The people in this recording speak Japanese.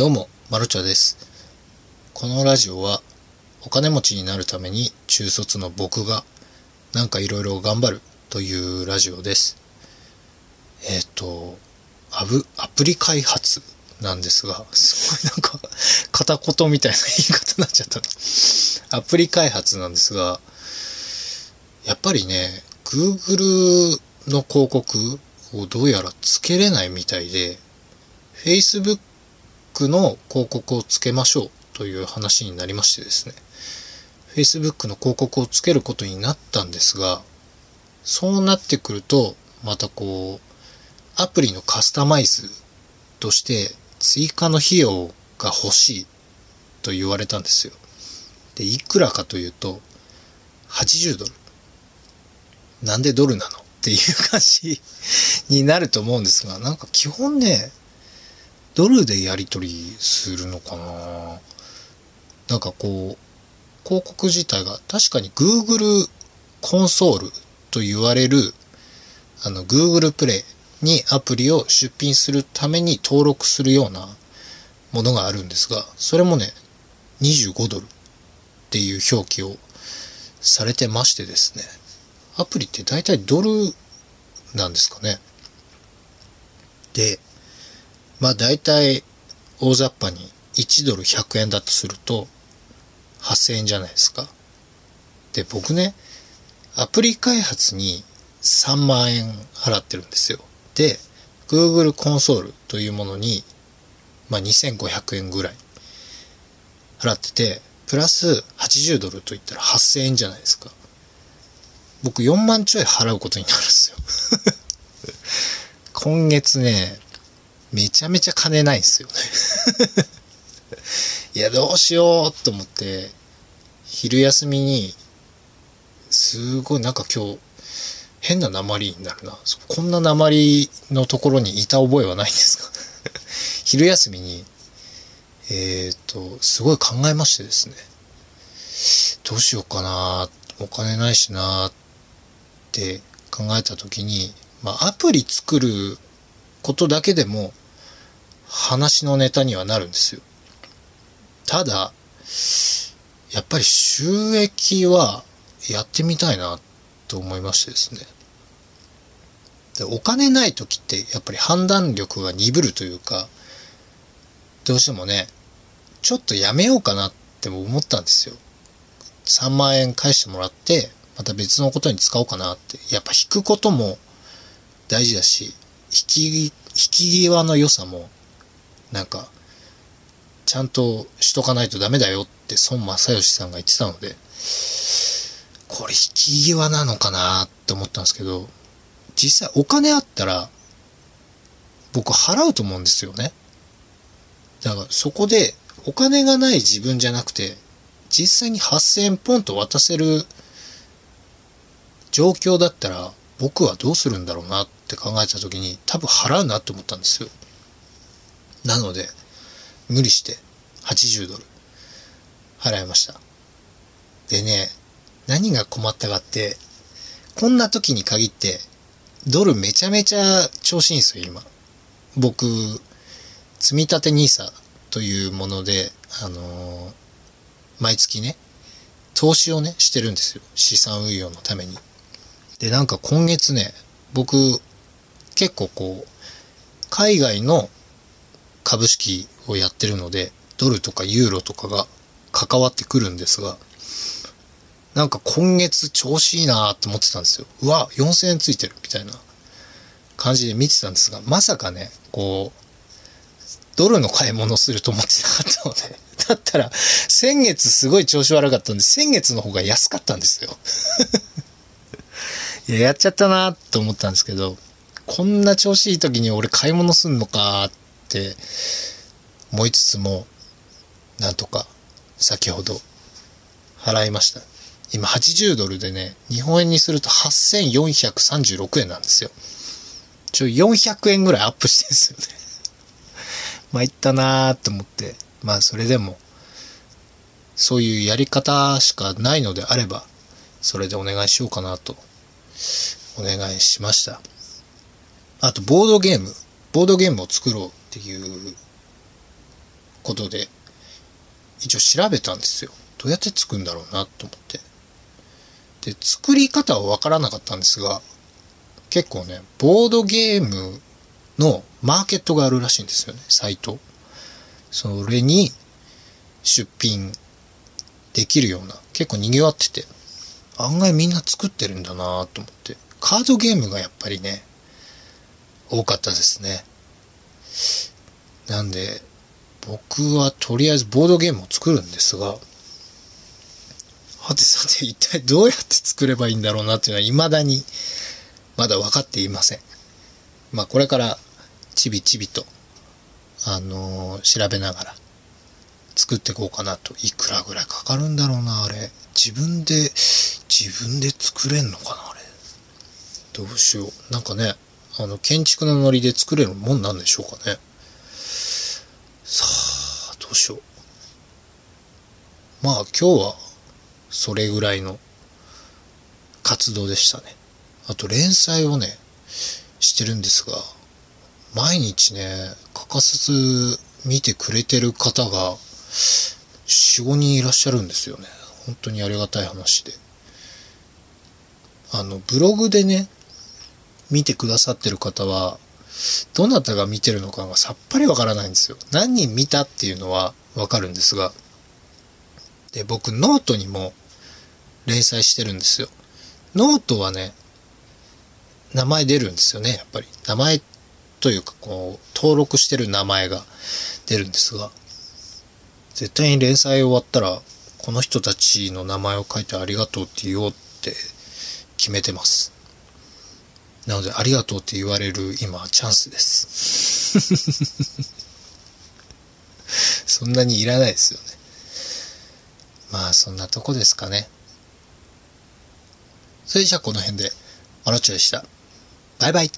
どうも、まるちゃです。このラジオは、お金持ちになるために中卒の僕が、なんかいろいろ頑張るというラジオです。えっ、と、アブ、アプリ開発なんですが、すごいなんか、片言みたいな言い方になっちゃった。アプリ開発なんですが、やっぱりね、Google の広告をどうやらつけれないみたいで、Facebook の広告をつけましょうという話になりましてですね。Facebook の広告をつけることになったんですが、そうなってくると、またこう、アプリのカスタマイズとして追加の費用が欲しいと言われたんですよ。で、いくらかというと、80ドル。なんでドルなの？っていう感じになると思うんですが、なんか基本ね、ドルでやり取りするのかな？なんかこう、広告自体が確かに Google コンソールと言われる、あの Google プレイにアプリを出品するために登録するようなものがあるんですが、それもね、25ドルっていう表記をされてましてですね、アプリって大体ドルなんですかね。で、まあ大体大雑把に1ドル100円だとすると8000円じゃないですか。で、僕ね、アプリ開発に3万円払ってるんですよ。で、Google コンソールというものに、まあ2500円ぐらい払ってて、プラス80ドルといったら8000円じゃないですか。僕4万ちょい払うことになるんですよ。今月ね、めちゃめちゃ金ないんすよね。いや、どうしようと思って、昼休みに、すごいなんか今日、変な鉛になるな。こんな鉛のところにいた覚えはないんですか？昼休みに、えっ、と、すごい考えましてですね。どうしようかなお金ないしなって考えた時に、まあ、アプリ作ることだけでも話のネタにはなるんですよ。ただ、やっぱり収益はやってみたいなと思いましてですね。でお金ない時ってやっぱり判断力が鈍るというか、どうしてもね、ちょっとやめようかなって思ったんですよ。3万円返してもらって、また別のことに使おうかなって。やっぱ引くことも大事だし、引き、引き際の良さも、なんか、ちゃんとしとかないとダメだよって孫正義さんが言ってたので、これ引き際なのかなって思ったんですけど、実際お金あったら、僕払うと思うんですよね。だからそこでお金がない自分じゃなくて、実際に8000円ポンと渡せる状況だったら僕はどうするんだろうなって考えた時に多分払うなって思ったんですよ。なので無理して80ドル払いました。でね、何が困ったかって、こんな時に限ってドルめちゃめちゃ調子いいんですよ、今。僕、積み立て NISA というもので、あのー毎月ね、投資をね、してるんですよ。資産運用のために。で、なんか今月ね、僕、結構こう、海外の株式をやってるので、ドルとかユーロとかが関わってくるんですが、なんか今月調子いいなと思ってたんですよ。うわ、4000円ついてるみたいな感じで見てたんですが、まさかね、こう、ドルの買い物すると思ってなかったので、だったら、先月すごい調子悪かったんで、先月の方が安かったんですよ。や、やっちゃったなと思ったんですけど、こんな調子いい時に俺買い物すんのかって思いつつも、なんとか先ほど払いました。今80ドルでね、日本円にすると8436円なんですよ。ちょ、400円ぐらいアップしてんですよね。参ったなーと思って、まあそれでも、そういうやり方しかないのであれば、それでお願いしようかなと、お願いしました。あと、ボードゲーム、ボードゲームを作ろうっていうことで、一応調べたんですよ。どうやって作るんだろうなと思って。で、作り方はわからなかったんですが、結構ね、ボードゲームのマーケットがあるらしいんですよね、サイト。それに出品できるような、結構賑わってて、案外みんな作ってるんだなと思って。カードゲームがやっぱりね、多かったですね。なんで、僕はとりあえずボードゲームを作るんですが、はてさて一体どうやって作ればいいんだろうなっていうのは未だにまだ分かっていません。まあこれからちびちびと、あのー、調べながら作っていこうかなと。いくらぐらいかかるんだろうな、あれ。自分で、自分で作れんのかな、あれ。どうしよう。なんかね、あの、建築のノリで作れるもんなんでしょうかね。さあ、どうしよう。まあ今日はそれぐらいの活動でしたね。あと連載をね、してるんですが、毎日ね、欠かさず見てくれてる方が4、5人いらっしゃるんですよね。本当にありがたい話で。あの、ブログでね、見てくださってる方は、どなたが見てるのかがさっぱりわからないんですよ。何人見たっていうのはわかるんですが、で、僕ノートにも連載してるんですよ。ノートはね、名前出るんですよね、やっぱり。名前というか、こう、登録してる名前が出るんですが、絶対に連載終わったら、この人たちの名前を書いてありがとうって言おうって決めてます。なので、ありがとうって言われる今、チャンスです。そんなにいらないですよね。まあ、そんなとこですかね。それじゃあこの辺で、マロチョでした。バイバイ。